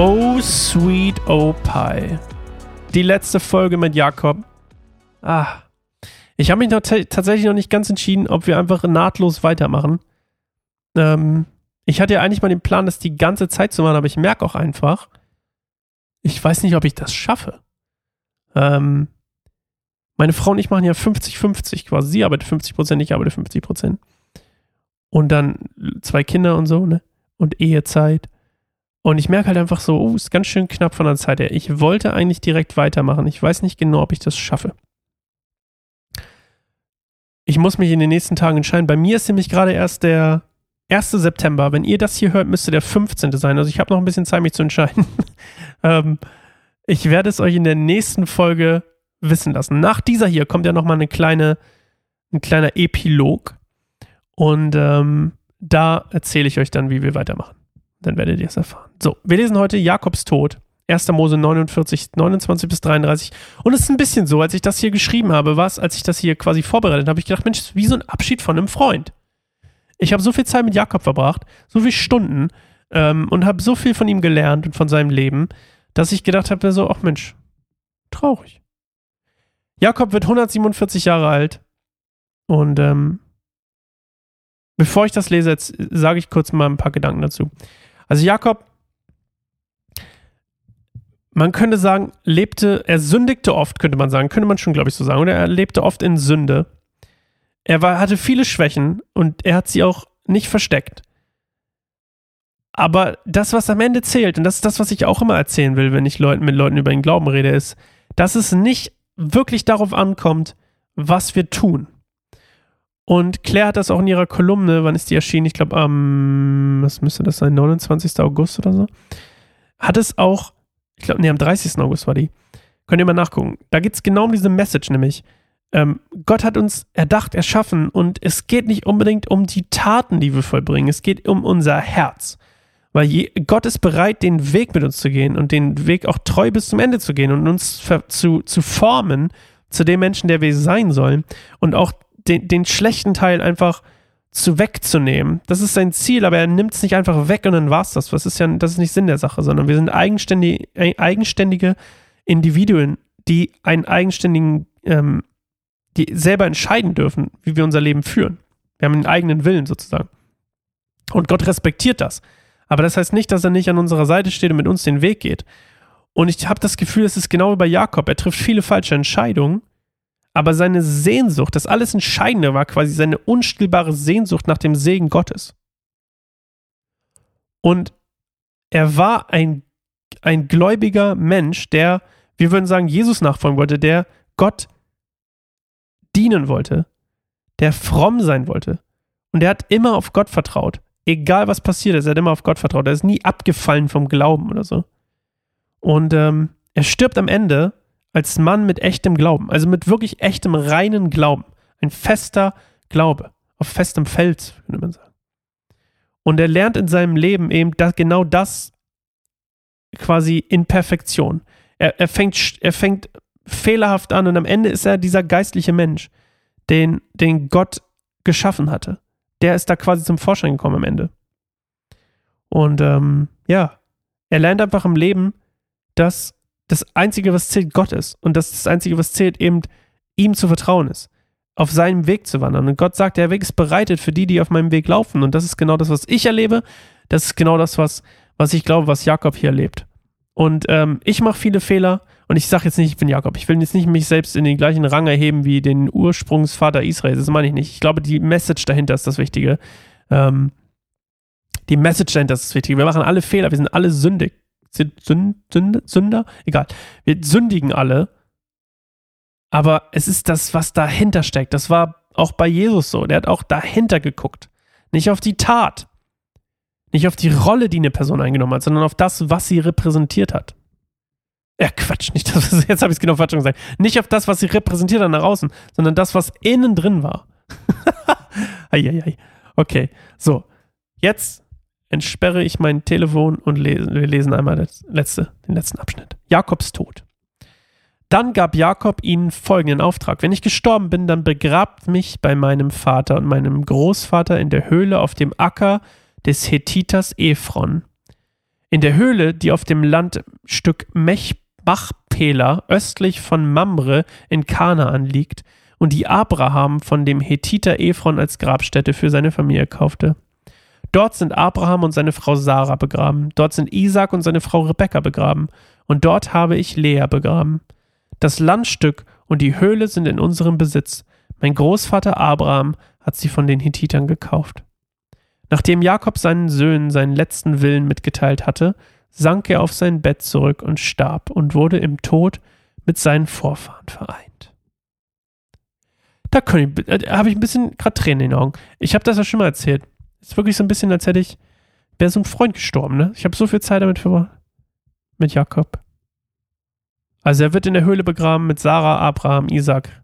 Oh, sweet oh pie. Die letzte Folge mit Jakob. Ah. Ich habe mich noch tatsächlich noch nicht ganz entschieden, ob wir einfach nahtlos weitermachen. Ähm, ich hatte ja eigentlich mal den Plan, das die ganze Zeit zu machen, aber ich merke auch einfach, ich weiß nicht, ob ich das schaffe. Ähm, meine Frau und ich machen ja 50-50 quasi. Sie arbeitet 50 Prozent, ich arbeite 50 Prozent. Und dann zwei Kinder und so, ne? Und Ehezeit. Und ich merke halt einfach so, oh, ist ganz schön knapp von der Zeit her. Ich wollte eigentlich direkt weitermachen. Ich weiß nicht genau, ob ich das schaffe. Ich muss mich in den nächsten Tagen entscheiden. Bei mir ist nämlich gerade erst der 1. September. Wenn ihr das hier hört, müsste der 15. sein. Also ich habe noch ein bisschen Zeit, mich zu entscheiden. ähm, ich werde es euch in der nächsten Folge wissen lassen. Nach dieser hier kommt ja nochmal eine kleine, ein kleiner Epilog. Und ähm, da erzähle ich euch dann, wie wir weitermachen. Dann werdet ihr es erfahren. So, wir lesen heute Jakobs Tod. 1. Mose 49, 29 bis 33. Und es ist ein bisschen so, als ich das hier geschrieben habe, was, als ich das hier quasi vorbereitet habe, habe ich gedacht, Mensch, wie so ein Abschied von einem Freund. Ich habe so viel Zeit mit Jakob verbracht, so viele Stunden ähm, und habe so viel von ihm gelernt und von seinem Leben, dass ich gedacht habe, so, ach Mensch, traurig. Jakob wird 147 Jahre alt. Und ähm, bevor ich das lese, jetzt sage ich kurz mal ein paar Gedanken dazu. Also Jakob, man könnte sagen, lebte, er sündigte oft, könnte man sagen, könnte man schon, glaube ich, so sagen. Oder er lebte oft in Sünde. Er war, hatte viele Schwächen und er hat sie auch nicht versteckt. Aber das, was am Ende zählt, und das ist das, was ich auch immer erzählen will, wenn ich Leuten, mit Leuten über den Glauben rede, ist, dass es nicht wirklich darauf ankommt, was wir tun. Und Claire hat das auch in ihrer Kolumne, wann ist die erschienen? Ich glaube am, was müsste das sein, 29. August oder so? Hat es auch, ich glaube, nee, am 30. August war die. Könnt ihr mal nachgucken. Da geht es genau um diese Message, nämlich, ähm, Gott hat uns erdacht, erschaffen und es geht nicht unbedingt um die Taten, die wir vollbringen. Es geht um unser Herz. Weil je, Gott ist bereit, den Weg mit uns zu gehen und den Weg auch treu bis zum Ende zu gehen und uns zu, zu formen zu dem Menschen, der wir sein sollen und auch den, den schlechten Teil einfach zu wegzunehmen. Das ist sein Ziel, aber er nimmt es nicht einfach weg und dann war es das. Das ist ja, das ist nicht Sinn der Sache, sondern wir sind eigenständige, eigenständige Individuen, die einen eigenständigen, ähm, die selber entscheiden dürfen, wie wir unser Leben führen. Wir haben einen eigenen Willen sozusagen. Und Gott respektiert das. Aber das heißt nicht, dass er nicht an unserer Seite steht und mit uns den Weg geht. Und ich habe das Gefühl, es ist genau wie bei Jakob. Er trifft viele falsche Entscheidungen, aber seine Sehnsucht, das alles Entscheidende war quasi seine unstillbare Sehnsucht nach dem Segen Gottes. Und er war ein, ein gläubiger Mensch, der, wir würden sagen, Jesus nachfolgen wollte, der Gott dienen wollte, der fromm sein wollte. Und er hat immer auf Gott vertraut egal was passiert ist, er hat immer auf Gott vertraut. Er ist nie abgefallen vom Glauben oder so. Und ähm, er stirbt am Ende als Mann mit echtem Glauben, also mit wirklich echtem, reinen Glauben. Ein fester Glaube, auf festem Fels, könnte man sagen. Und er lernt in seinem Leben eben das, genau das quasi in Perfektion. Er, er, fängt, er fängt fehlerhaft an und am Ende ist er dieser geistliche Mensch, den, den Gott geschaffen hatte der ist da quasi zum Vorschein gekommen am Ende. Und ähm, ja, er lernt einfach im Leben, dass das Einzige, was zählt, Gott ist. Und dass das Einzige, was zählt, eben ihm zu vertrauen ist. Auf seinem Weg zu wandern. Und Gott sagt, der Weg ist bereitet für die, die auf meinem Weg laufen. Und das ist genau das, was ich erlebe. Das ist genau das, was, was ich glaube, was Jakob hier erlebt. Und ähm, ich mache viele Fehler. Und ich sage jetzt nicht, ich bin Jakob. Ich will jetzt nicht mich selbst in den gleichen Rang erheben wie den Ursprungsvater Israels. Das meine ich nicht. Ich glaube, die Message dahinter ist das Wichtige. Ähm, die Message dahinter ist das Wichtige. Wir machen alle Fehler. Wir sind alle sündig. Sünder? Egal. Wir sündigen alle. Aber es ist das, was dahinter steckt. Das war auch bei Jesus so. Der hat auch dahinter geguckt. Nicht auf die Tat. Nicht auf die Rolle, die eine Person eingenommen hat, sondern auf das, was sie repräsentiert hat. Ja, Quatsch, nicht das, jetzt habe ich es genau falsch gesagt. Nicht auf das, was sie repräsentiert hat nach außen, sondern das, was innen drin war. Eieiei. Okay, so. Jetzt entsperre ich mein Telefon und lese, wir lesen einmal das letzte, den letzten Abschnitt. Jakobs Tod. Dann gab Jakob ihnen folgenden Auftrag. Wenn ich gestorben bin, dann begrabt mich bei meinem Vater und meinem Großvater in der Höhle auf dem Acker des Hethiters Ephron. In der Höhle, die auf dem Landstück Mech Machpela östlich von Mamre in Kanaan liegt und die Abraham von dem Hethiter Ephron als Grabstätte für seine Familie kaufte. Dort sind Abraham und seine Frau Sarah begraben, dort sind Isaac und seine Frau Rebekka begraben, und dort habe ich Lea begraben. Das Landstück und die Höhle sind in unserem Besitz. Mein Großvater Abraham hat sie von den Hethitern gekauft. Nachdem Jakob seinen Söhnen seinen letzten Willen mitgeteilt hatte, sank er auf sein Bett zurück und starb und wurde im Tod mit seinen Vorfahren vereint. Da äh, habe ich ein bisschen gerade Tränen in den Augen. Ich habe das ja schon mal erzählt. Ist wirklich so ein bisschen, als hätte ich, wäre so ein Freund gestorben, ne? Ich habe so viel Zeit damit verbracht. Mit Jakob. Also er wird in der Höhle begraben mit Sarah, Abraham, Isaac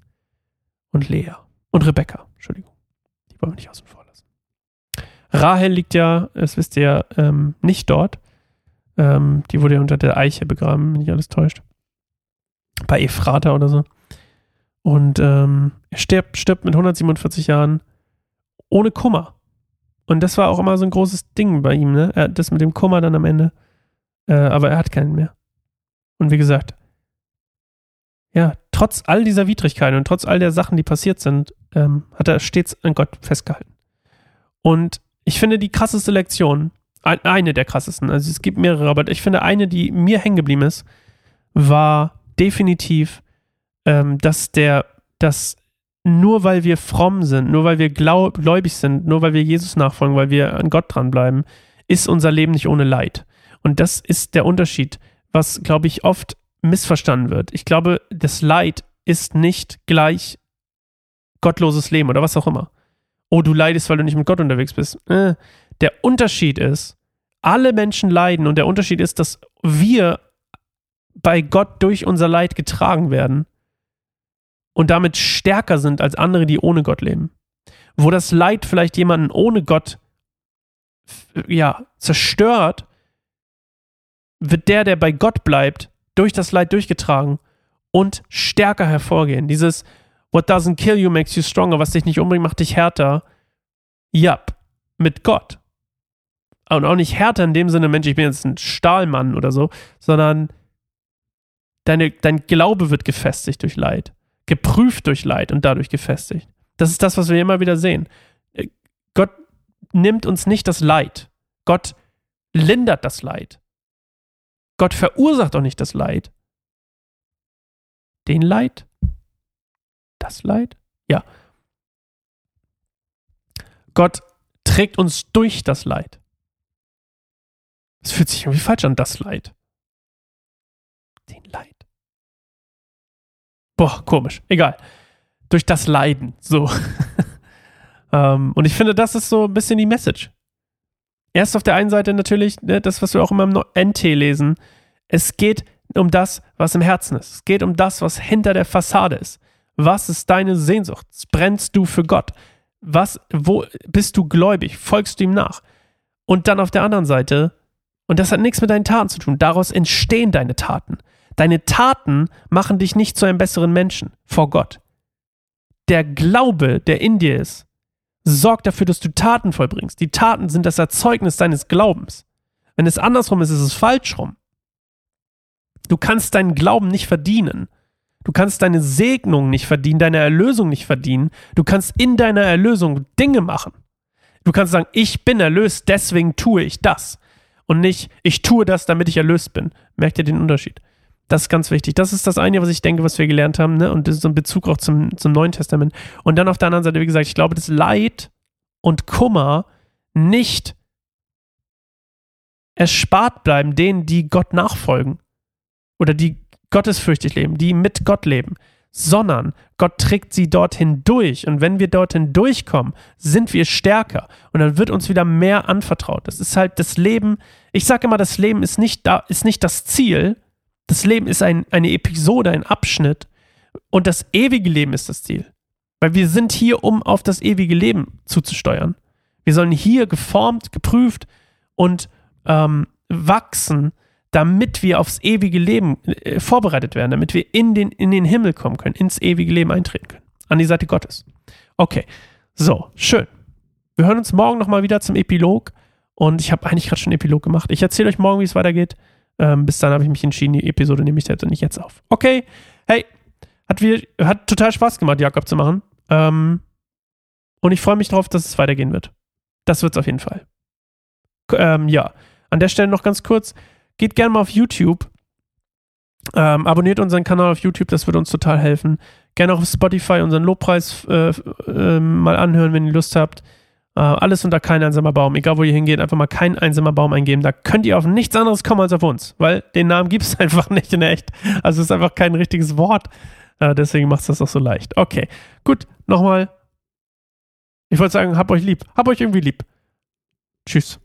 und Lea. Und Rebekka, Entschuldigung. Die wollen wir nicht außen vor lassen. Rahel liegt ja, das wisst ihr, ähm, nicht dort. Ähm, die wurde ja unter der Eiche begraben, wenn nicht alles täuscht. Bei Ephrata oder so. Und ähm, er stirbt, stirbt mit 147 Jahren ohne Kummer. Und das war auch immer so ein großes Ding bei ihm, ne? Das mit dem Kummer dann am Ende. Äh, aber er hat keinen mehr. Und wie gesagt, ja, trotz all dieser Widrigkeiten und trotz all der Sachen, die passiert sind, ähm, hat er stets an Gott festgehalten. Und ich finde die krasseste Lektion, eine der krassesten, also es gibt mehrere, aber ich finde eine, die mir hängen geblieben ist, war definitiv, ähm, dass der, dass nur weil wir fromm sind, nur weil wir glaub, gläubig sind, nur weil wir Jesus nachfolgen, weil wir an Gott dranbleiben, ist unser Leben nicht ohne Leid. Und das ist der Unterschied, was, glaube ich, oft missverstanden wird. Ich glaube, das Leid ist nicht gleich gottloses Leben oder was auch immer. Oh, du leidest, weil du nicht mit Gott unterwegs bist. Äh, der Unterschied ist, alle Menschen leiden und der Unterschied ist, dass wir bei Gott durch unser Leid getragen werden und damit stärker sind als andere, die ohne Gott leben. Wo das Leid vielleicht jemanden ohne Gott ja, zerstört, wird der, der bei Gott bleibt, durch das Leid durchgetragen und stärker hervorgehen. Dieses What doesn't kill you makes you stronger, was dich nicht umbringt, macht dich härter. Ja, mit Gott. Und auch nicht härter in dem Sinne, Mensch, ich bin jetzt ein Stahlmann oder so, sondern deine, dein Glaube wird gefestigt durch Leid geprüft durch Leid und dadurch gefestigt. Das ist das, was wir immer wieder sehen. Gott nimmt uns nicht das Leid. Gott lindert das Leid. Gott verursacht auch nicht das Leid. Den Leid? Das Leid? Ja. Gott trägt uns durch das Leid. Es fühlt sich irgendwie falsch an, das Leid. Den Leid. Boah, komisch. Egal. Durch das Leiden. So. ähm, und ich finde, das ist so ein bisschen die Message. Erst auf der einen Seite natürlich, ne, das, was wir auch immer im NT lesen. Es geht um das, was im Herzen ist. Es geht um das, was hinter der Fassade ist. Was ist deine Sehnsucht? Brennst du für Gott? Was, wo bist du gläubig? Folgst du ihm nach? Und dann auf der anderen Seite, und das hat nichts mit deinen Taten zu tun, daraus entstehen deine Taten. Deine Taten machen dich nicht zu einem besseren Menschen vor Gott. Der Glaube, der in dir ist, sorgt dafür, dass du Taten vollbringst. Die Taten sind das Erzeugnis deines Glaubens. Wenn es andersrum ist, ist es falsch rum. Du kannst deinen Glauben nicht verdienen. Du kannst deine Segnung nicht verdienen, deine Erlösung nicht verdienen. Du kannst in deiner Erlösung Dinge machen. Du kannst sagen, ich bin erlöst, deswegen tue ich das. Und nicht, ich tue das, damit ich erlöst bin. Merkt ihr den Unterschied? Das ist ganz wichtig. Das ist das eine, was ich denke, was wir gelernt haben, ne? Und das ist so ein Bezug auch zum, zum Neuen Testament. Und dann auf der anderen Seite, wie gesagt, ich glaube, dass Leid und Kummer nicht erspart bleiben denen, die Gott nachfolgen oder die gottesfürchtig leben, die mit Gott leben, sondern Gott trägt sie dorthin durch. Und wenn wir dorthin durchkommen, sind wir stärker und dann wird uns wieder mehr anvertraut. Das ist halt das Leben. Ich sage immer, das Leben ist nicht da, ist nicht das Ziel, das Leben ist ein, eine Episode, ein Abschnitt und das ewige Leben ist das Ziel. Weil wir sind hier, um auf das ewige Leben zuzusteuern. Wir sollen hier geformt, geprüft und ähm, wachsen, damit wir aufs ewige Leben äh, vorbereitet werden, damit wir in den, in den Himmel kommen können, ins ewige Leben eintreten können. An die Seite Gottes. Okay, so, schön. Wir hören uns morgen nochmal wieder zum Epilog Und ich habe eigentlich gerade schon Epilog gemacht. Ich erzähle euch morgen, wie es weitergeht. Ähm, bis dann habe ich mich entschieden, die Episode nehme ich jetzt nicht jetzt auf. Okay, hey, hat, wir, hat total Spaß gemacht, Jakob zu machen. Ähm, und ich freue mich darauf, dass es weitergehen wird. Das wird es auf jeden Fall. Ähm, ja, an der Stelle noch ganz kurz. Geht gerne mal auf YouTube. Ähm, abonniert unseren Kanal auf YouTube, das würde uns total helfen. Gerne auch auf Spotify unseren Lobpreis äh, äh, mal anhören, wenn ihr Lust habt. Äh, alles unter kein einsamer Baum. Egal, wo ihr hingeht, einfach mal kein einsamer Baum eingeben. Da könnt ihr auf nichts anderes kommen als auf uns, weil den Namen gibt es einfach nicht in echt. Also es ist einfach kein richtiges Wort. Äh, deswegen macht es das auch so leicht. Okay, gut. Nochmal. Ich wollte sagen, hab euch lieb. Hab euch irgendwie lieb. Tschüss.